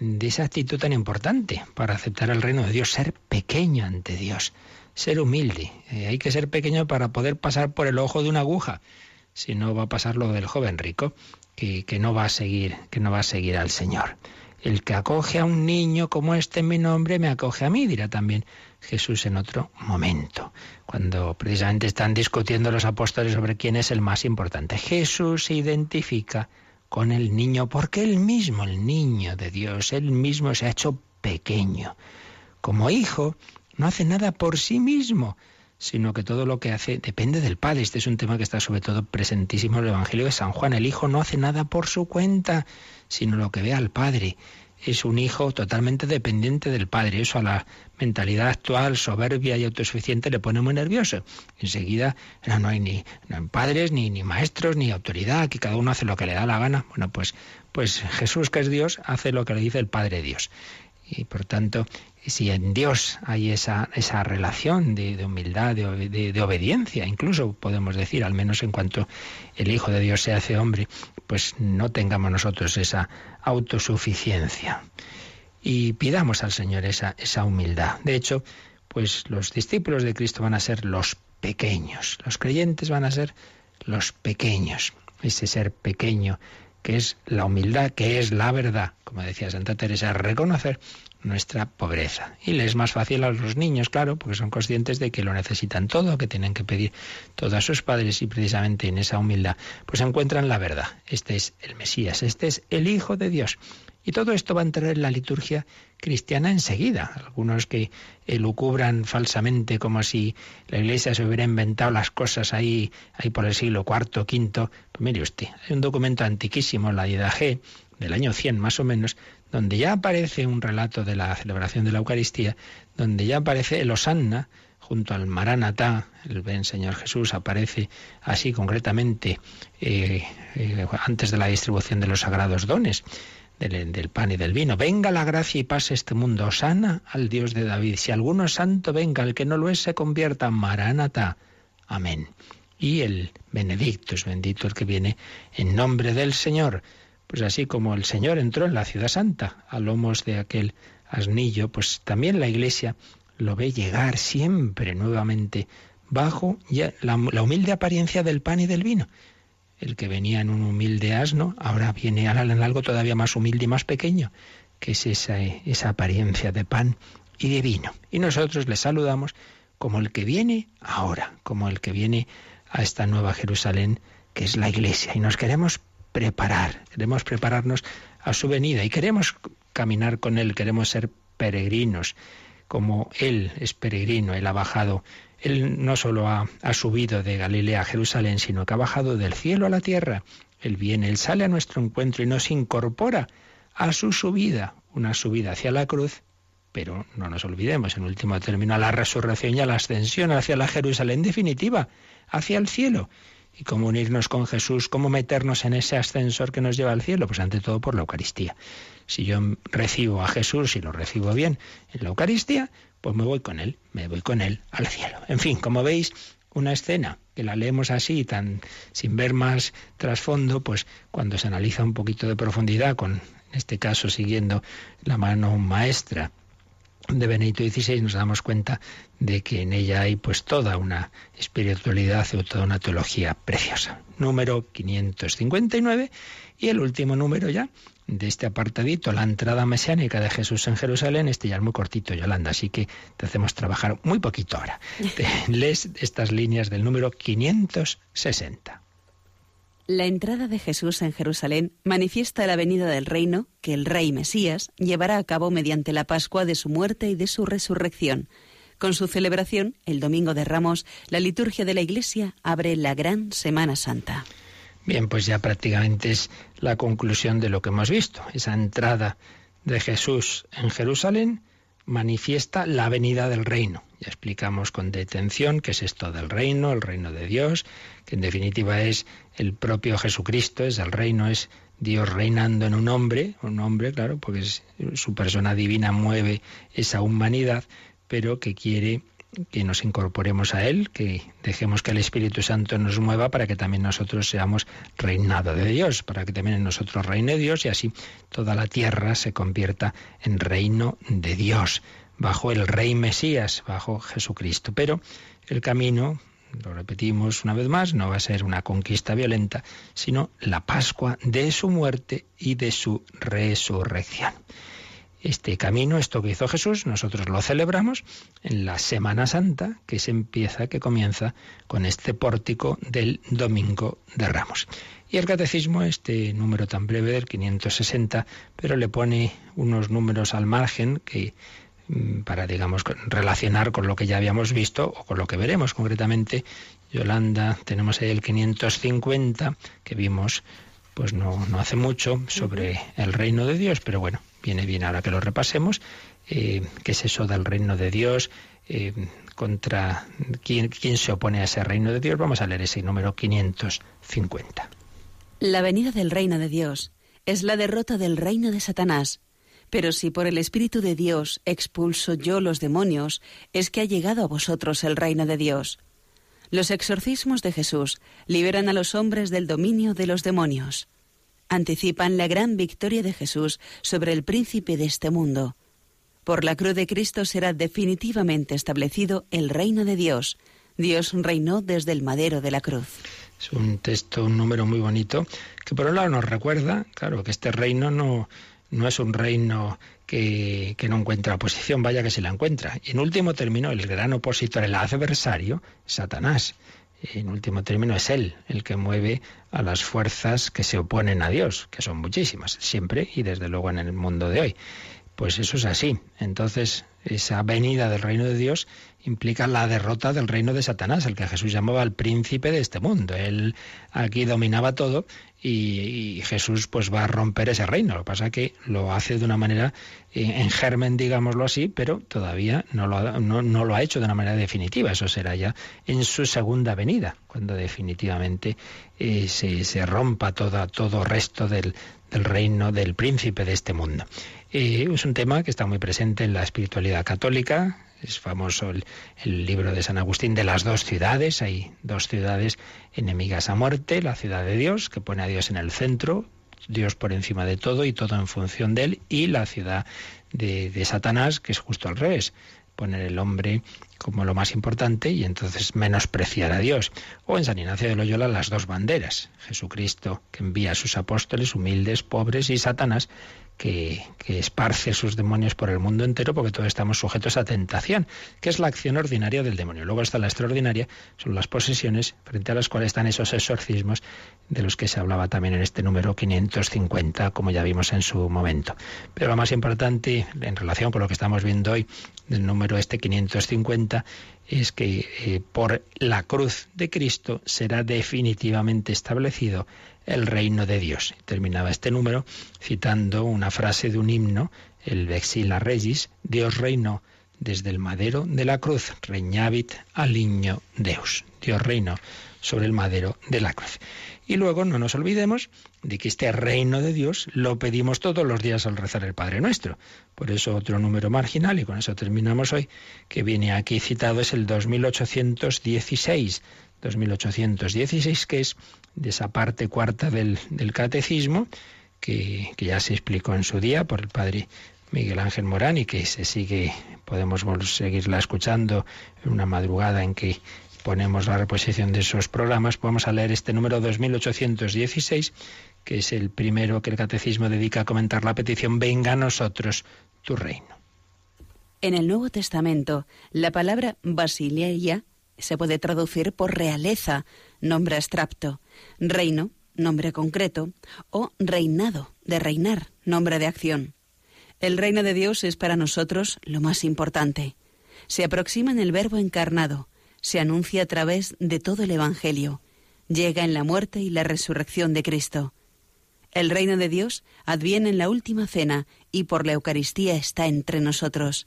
de esa actitud tan importante para aceptar el reino de Dios, ser pequeño ante Dios, ser humilde. Eh, hay que ser pequeño para poder pasar por el ojo de una aguja. Si no va a pasar lo del joven rico, que, no va a seguir al Señor. El que acoge a un niño como este en mi nombre, me acoge a mí, dirá también Jesús en otro momento, cuando precisamente están discutiendo los apóstoles sobre quién es el más importante. Jesús se identifica con el niño porque él mismo, el niño de Dios, él mismo se ha hecho pequeño. Como hijo, no hace nada por sí mismo, sino que todo lo que hace depende del Padre. Este es un tema que está sobre todo presentísimo en el Evangelio de San Juan. El Hijo no hace nada por su cuenta, sino lo que ve al Padre. Es un hijo totalmente dependiente del Padre. Eso a la mentalidad actual, soberbia y autosuficiente, le pone muy nervioso. Enseguida no, hay ni padres, ni, ni maestros, ni autoridad, que cada uno hace lo que le da la gana. Bueno, pues, pues Jesús, que es Dios, hace lo que le dice el Padre Dios. Y por tanto, si en Dios hay esa, esa relación de, humildad, de, obediencia, incluso podemos decir, al menos en cuanto el Hijo de Dios se hace hombre, pues no tengamos nosotros esa autosuficiencia. Y pidamos al Señor esa, esa humildad. De hecho, pues los discípulos de Cristo van a ser los pequeños, los creyentes van a ser los pequeños, ese ser pequeño que es la humildad, que es la verdad, como decía Santa Teresa, reconocer nuestra pobreza. Y le es más fácil a los niños, claro, porque son conscientes de que lo necesitan todo, que tienen que pedir todo a sus padres y precisamente en esa humildad pues encuentran la verdad. Este es el Mesías, este es el Hijo de Dios. Y todo esto va a entrar en la liturgia cristiana enseguida. Algunos que elucubran falsamente como si la Iglesia se hubiera inventado las cosas ahí, ahí por el siglo IV, V. Pues mire usted, hay un documento antiquísimo, la G, del año 100 más o menos, donde ya aparece un relato de la celebración de la Eucaristía, donde ya aparece el Osanna, junto al Maranatá, el Ven Señor Jesús, aparece así concretamente eh, eh, antes de la distribución de los sagrados dones del, pan y del vino. Venga la gracia y pase este mundo. Sana al Dios de David. Si alguno es santo, venga. El que no lo es, se convierta. Maranatá. Amén. Y el Benedictus, bendito el que viene en nombre del Señor. Pues así como el Señor entró en la ciudad santa a lomos de aquel asnillo, pues también la Iglesia lo ve llegar siempre nuevamente bajo ya la humilde apariencia del pan y del vino el que venía en un humilde asno, ahora viene en algo todavía más humilde y más pequeño, que es esa, esa apariencia de pan y de vino. Y nosotros le saludamos como el que viene ahora, como el que viene a esta nueva Jerusalén, que es la iglesia. Y nos queremos preparar, queremos prepararnos a su venida y queremos caminar con Él, queremos ser peregrinos, como Él es peregrino, Él ha bajado él no solo ha, subido de Galilea a Jerusalén, sino que ha bajado del cielo a la tierra. Él viene, Él sale a nuestro encuentro y nos incorpora a su subida, una subida hacia la cruz, pero no nos olvidemos, en último término, a la resurrección y a la ascensión hacia la Jerusalén definitiva, hacia el cielo. ¿Y cómo unirnos con Jesús? ¿Cómo meternos en ese ascensor que nos lleva al cielo? Pues ante todo por la Eucaristía. Si yo recibo a Jesús y lo recibo bien en la Eucaristía, pues me voy con él, me voy con él al cielo. En fin, como veis, una escena que la leemos así, tan sin ver más trasfondo, pues cuando se analiza un poquito de profundidad, con en este caso siguiendo la mano maestra de Benito XVI, nos damos cuenta de que en ella hay pues toda una espiritualidad o toda una teología preciosa. Número 559 y el último número ya de este apartadito, la entrada mesiánica de Jesús en Jerusalén, este ya es muy cortito, Yolanda, así que te hacemos trabajar muy poquito ahora. lees estas líneas del número 560. La entrada de Jesús en Jerusalén manifiesta la venida del reino que el rey Mesías llevará a cabo mediante la Pascua de su muerte y de su resurrección. Con su celebración, el Domingo de Ramos, la liturgia de la Iglesia abre la gran Semana Santa. Bien, pues ya prácticamente es la conclusión de lo que hemos visto. Esa entrada de Jesús en Jerusalén manifiesta la venida del reino. Ya explicamos con detención qué es esto del reino, el reino de Dios, que en definitiva es el propio Jesucristo, es el reino, es Dios reinando en un hombre, un hombre, claro, porque su persona divina mueve esa humanidad, pero que quiere que nos incorporemos a Él, que dejemos que el Espíritu Santo nos mueva para que también nosotros seamos reinado de Dios, para que también en nosotros reine Dios y así toda la tierra se convierta en reino de Dios, bajo el Rey Mesías, bajo Jesucristo. Pero el camino, lo repetimos una vez más, no va a ser una conquista violenta, sino la Pascua de su muerte y de su resurrección este camino, esto que hizo Jesús, nosotros lo celebramos en la Semana Santa, que se empieza, que comienza con este pórtico del Domingo de Ramos. Y el catecismo, este número tan breve del 560, pero le pone unos números al margen que mm, para, digamos, relacionar con lo que ya habíamos visto o con lo que veremos concretamente. Yolanda, tenemos ahí el 550 que vimos pues no, no hace mucho sobre el reino de Dios, pero bueno, viene bien ahora que lo repasemos. Eh, ¿Qué es eso del reino de Dios? Eh, contra ¿quién, quién se opone a ese reino de Dios. Vamos a leer ese número 550. La venida del reino de Dios es la derrota del reino de Satanás. Pero si por el Espíritu de Dios expulso yo los demonios, es que ha llegado a vosotros el reino de Dios. Los exorcismos de Jesús liberan a los hombres del dominio de los demonios anticipan la gran victoria de Jesús sobre el príncipe de este mundo. Por la cruz de Cristo será definitivamente establecido el reino de Dios. Dios reinó desde el madero de la cruz. Es un texto, un número muy bonito, que por un lado nos recuerda, claro, que este reino no, no es un reino que, no encuentra oposición, vaya que se la encuentra. Y en último término, el gran opositor, el adversario, Satanás. En último término, es Él el que mueve a las fuerzas que se oponen a Dios, que son muchísimas, siempre y desde luego en el mundo de hoy. Pues eso es así. Entonces, esa venida del reino de Dios implica la derrota del reino de Satanás, el que Jesús llamaba el príncipe de este mundo. Él aquí dominaba todo y, Jesús pues va a romper ese reino. Lo que pasa es que lo hace de una manera eh, en germen, digámoslo así, pero todavía no lo, ha, no, lo ha hecho de una manera definitiva. Eso será ya en su segunda venida, cuando definitivamente eh, se, se, rompa toda, todo resto del, del reino del príncipe de este mundo. Eh, es un tema que está muy presente en la espiritualidad católica, es famoso el, libro de San Agustín de las dos ciudades. Hay dos ciudades enemigas a muerte, la ciudad de Dios, que pone a Dios en el centro, Dios por encima de todo y todo en función de él, y la ciudad de, de Satanás, que es justo al revés, poner el hombre como lo más importante y entonces menospreciar a Dios. O en San Ignacio de Loyola las dos banderas, Jesucristo que envía a sus apóstoles humildes, pobres y Satanás que, esparce sus demonios por el mundo entero porque todos estamos sujetos a tentación, que es la acción ordinaria del demonio. Luego está la extraordinaria, son las posesiones frente a las cuales están esos exorcismos de los que se hablaba también en este número 550, como ya vimos en su momento. Pero lo más importante en relación con lo que estamos viendo hoy del número este 550 es que eh, por la cruz de Cristo será definitivamente establecido el reino de Dios. Terminaba este número citando una frase de un himno, el Vexila Regis, Dios reinó desde el madero de la cruz, reñavit niño Deus. Dios reinó sobre el madero de la cruz. Y luego no nos olvidemos de que este reino de Dios lo pedimos todos los días al rezar el Padre Nuestro. Por eso otro número marginal, y con eso terminamos hoy, que viene aquí citado es el 2816. 2816, que es de esa parte cuarta del, catecismo, que, ya se explicó en su día por el padre Miguel Ángel Morán y que se sigue, podemos seguirla escuchando en una madrugada en que ponemos la reposición de esos programas, vamos a leer este número 2816, que es el primero que el catecismo dedica a comentar la petición, venga a nosotros tu reino. En el Nuevo Testamento, la palabra basileia se puede traducir por realeza, nombre abstracto, reino, nombre concreto, o reinado, de reinar, nombre de acción. El reino de Dios es para nosotros lo más importante. Se aproxima en el Verbo encarnado, se anuncia a través de todo el Evangelio, llega en la muerte y la resurrección de Cristo. El reino de Dios adviene en la última cena y por la Eucaristía está entre nosotros.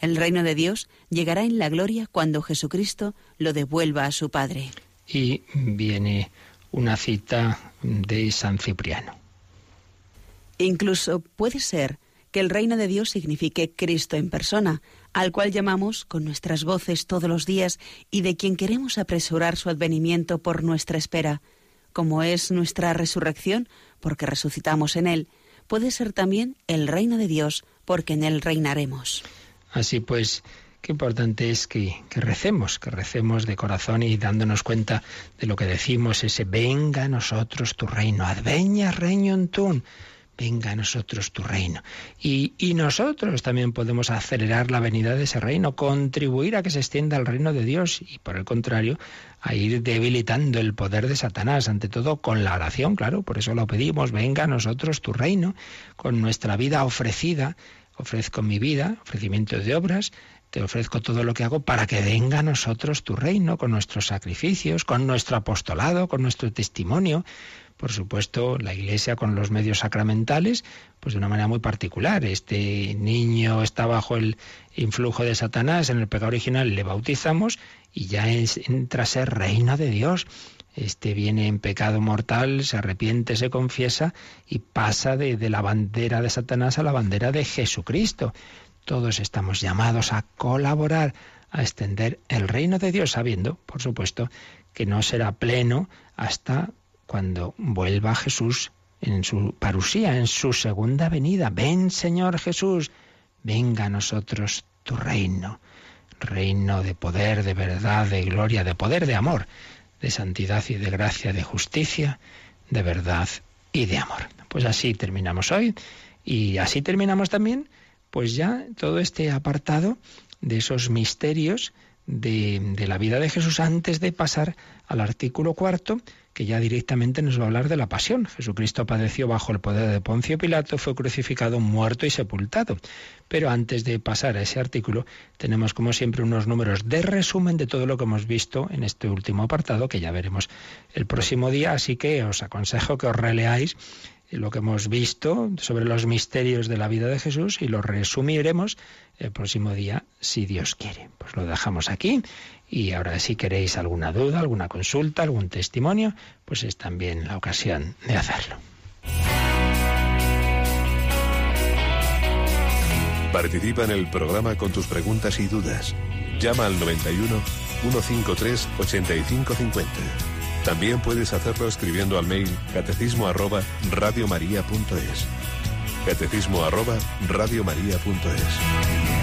El reino de Dios llegará en la gloria cuando Jesucristo lo devuelva a su Padre. Y viene una cita de San Cipriano. Incluso puede ser que el reino de Dios signifique Cristo en persona, al cual llamamos con nuestras voces todos los días y de quien queremos apresurar su advenimiento por nuestra espera. Como es nuestra resurrección, porque resucitamos en Él, puede ser también el reino de Dios, porque en Él reinaremos. Así pues, qué importante es que, recemos, que recemos de corazón y dándonos cuenta de lo que decimos, ese venga a nosotros tu reino, adveña en tun, venga a nosotros tu reino. Y, nosotros también podemos acelerar la venida de ese reino, contribuir a que se extienda el reino de Dios y, por el contrario, a ir debilitando el poder de Satanás, ante todo con la oración, claro, por eso lo pedimos, venga a nosotros tu reino, con nuestra vida ofrecida ofrezco mi vida, ofrecimiento de obras, te ofrezco todo lo que hago para que venga a nosotros tu reino, con nuestros sacrificios, con nuestro apostolado, con nuestro testimonio. Por supuesto, la Iglesia con los medios sacramentales, pues de una manera muy particular. Este niño está bajo el influjo de Satanás en el pecado original, le bautizamos y ya entra a ser reino de Dios este viene en pecado mortal, se arrepiente, se confiesa y pasa de, la bandera de Satanás a la bandera de Jesucristo. Todos estamos llamados a colaborar, a extender el reino de Dios, sabiendo, por supuesto, que no será pleno hasta cuando vuelva Jesús en su parusía, en su segunda venida. Ven, Señor Jesús, venga a nosotros tu reino, reino de poder, de verdad, de gloria, de poder, de amor de santidad y de gracia, de justicia, de verdad y de amor. Pues así terminamos hoy y así terminamos también, pues ya todo este apartado de esos misterios de, la vida de Jesús antes de pasar al artículo cuarto, que ya directamente nos va a hablar de la pasión. Jesucristo padeció bajo el poder de Poncio Pilato, fue crucificado, muerto y sepultado. Pero antes de pasar a ese artículo, tenemos como siempre unos números de resumen de todo lo que hemos visto en este último apartado, que ya veremos el próximo día, así que os aconsejo que os releáis lo que hemos visto sobre los misterios de la vida de Jesús y lo resumiremos el próximo día, si Dios quiere. Pues lo dejamos aquí y ahora si queréis alguna duda, alguna consulta, algún testimonio, pues es también la ocasión de hacerlo. Participa en el programa con tus preguntas y dudas. Llama al 91 153 8550. También puedes hacerlo escribiendo al mail catecismo arroba radiomaria.es. Catecismo arroba radiomaria.es.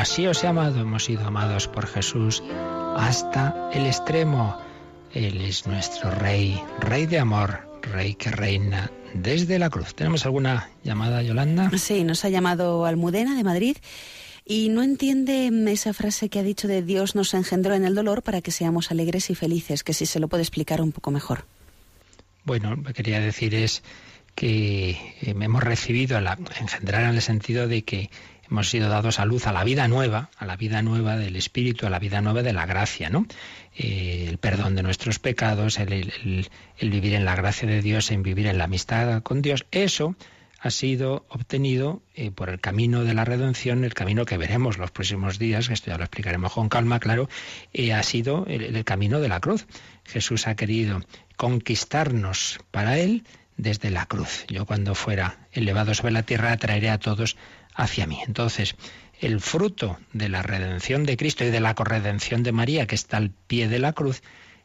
Así os he amado, hemos sido amados por Jesús hasta el extremo. Él es nuestro Rey, Rey de amor, Rey que reina desde la cruz. ¿Tenemos alguna llamada, Yolanda? Sí, nos ha llamado Almudena de Madrid y no entiende esa frase que ha dicho de Dios nos engendró en el dolor para que seamos alegres y felices, que si se lo puede explicar un poco mejor. Bueno, lo que quería decir es que hemos recibido la engendrar en el sentido de que hemos sido dados a luz a la vida nueva, a la vida nueva del Espíritu, a la vida nueva de la gracia, ¿no? Eh, el perdón de nuestros pecados, el, vivir en la gracia de Dios, en vivir en la amistad con Dios, eso ha sido obtenido eh, por el camino de la redención, el camino que veremos los próximos días, que esto ya lo explicaremos con calma, claro, eh, ha sido el, el camino de la cruz. Jesús ha querido conquistarnos para Él desde la cruz. Yo cuando fuera elevado sobre la tierra traeré a todos hacia mí. Entonces, el fruto de la redención de Cristo y de la corredención de María, que está al pie de la cruz,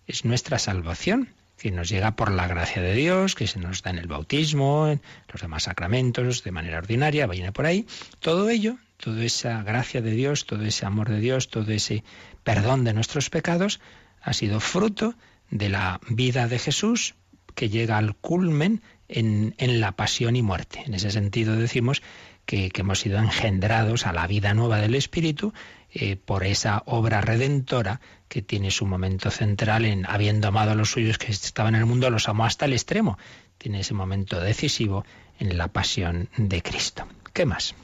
es nuestra salvación, que nos llega por la gracia de Dios, que se nos da en el bautismo, en los demás sacramentos, de manera ordinaria, viene por ahí. Todo ello, toda esa gracia de Dios, todo ese amor de Dios, todo ese perdón de nuestros pecados, ha sido fruto de la vida de Jesús, que llega al culmen en, en la pasión y muerte. En ese sentido decimos que, hemos sido engendrados a la vida nueva del Espíritu eh, por esa obra redentora que tiene su momento central en habiendo amado a los suyos que estaban en el mundo, los amó hasta el extremo. Tiene ese momento decisivo en la pasión de Cristo. ¿Qué más?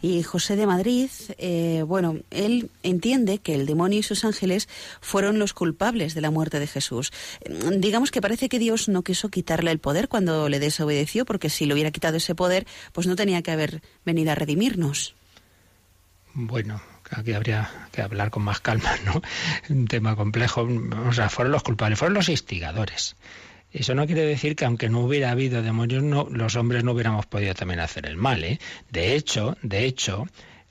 Y José de Madrid, eh, bueno, él entiende que el demonio y sus ángeles fueron los culpables de la muerte de Jesús. Mm, digamos que parece que Dios no quiso quitarle el poder cuando le desobedeció, porque si le hubiera quitado ese poder, pues no tenía que haber venido a redimirnos. Bueno, aquí habría que hablar con más calma, ¿no? Un tema complejo. O sea, fueron los culpables, fueron los instigadores. Eso no quiere decir que aunque no hubiera habido demonios, no, los hombres no hubiéramos podido también hacer el mal. ¿eh? De hecho, de hecho,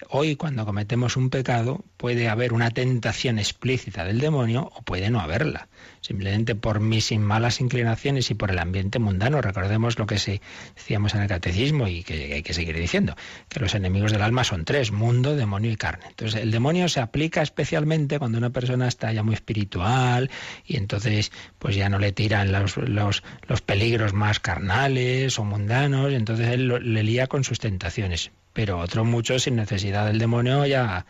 hoy cuando cometemos un pecado puede haber una tentación explícita del demonio o puede no haberla simplemente por mis malas inclinaciones y por el ambiente mundano. Recordemos lo que se decíamos en el catecismo y que hay que seguir diciendo, que los enemigos del alma son tres, mundo, demonio y carne. Entonces el demonio se aplica especialmente cuando una persona está ya muy espiritual y entonces pues ya no le tiran los, los, los peligros más carnales o mundanos, entonces él le lía con sus tentaciones pero otros muchos sin necesidad del demonio ya,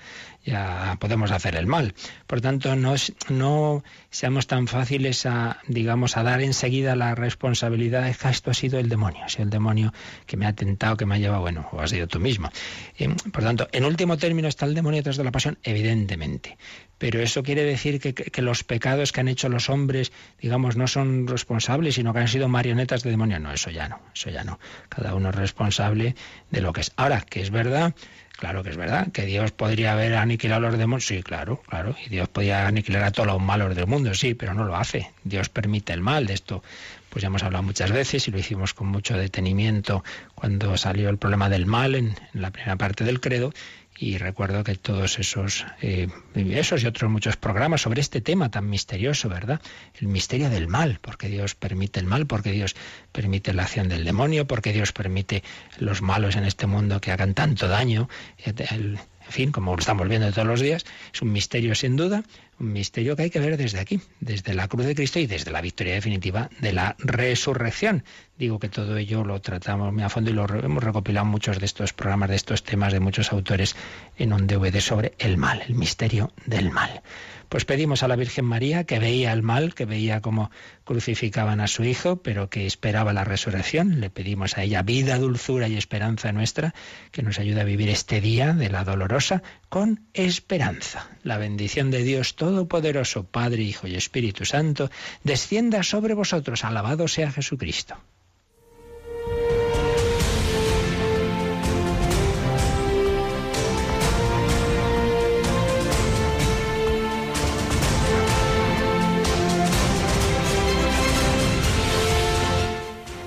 ya podemos hacer el mal. Por tanto, no, no seamos tan fáciles a, digamos, a dar enseguida la responsabilidad de que esto ha sido el demonio, ha sido el demonio que me ha tentado, que me ha llevado, bueno, o ha sido tú mismo. Eh, por tanto, en último término está el demonio tras de la pasión, evidentemente. Pero eso quiere decir que, que, los pecados que han hecho los hombres, digamos, no son responsables, sino que han sido marionetas de demonio. No, eso ya no, eso ya no. Cada uno es responsable de lo que es. Ahora, que es verdad, claro que es verdad, que Dios podría haber aniquilado a los demonios, sí, claro, claro, y Dios podía aniquilar a todos los malos del mundo, sí, pero no lo hace. Dios permite el mal, de esto pues ya hemos hablado muchas veces y lo hicimos con mucho detenimiento cuando salió el problema del mal en la primera parte del credo y recuerdo que todos esos, eh, esos y otros muchos programas sobre este tema tan misterioso, ¿verdad? El misterio del mal, porque Dios permite el mal, porque Dios permite la acción del demonio, porque Dios permite los malos en este mundo que hagan tanto daño. El, en fin, como lo estamos viendo todos los días, es un misterio sin duda, un misterio que hay que ver desde aquí, desde la cruz de Cristo y desde la victoria definitiva de la resurrección. Digo que todo ello lo tratamos muy a fondo y lo hemos recopilado muchos de estos programas, de estos temas de muchos autores en un DVD sobre el mal, el misterio del mal. Pues pedimos a la Virgen María que veía el mal, que veía cómo crucificaban a su hijo, pero que esperaba la resurrección. Le pedimos a ella vida, dulzura y esperanza nuestra, que nos ayude a vivir este día de la dolorosa con esperanza. La bendición de Dios Todopoderoso, Padre, Hijo y Espíritu Santo, descienda sobre vosotros. Alabado sea Jesucristo.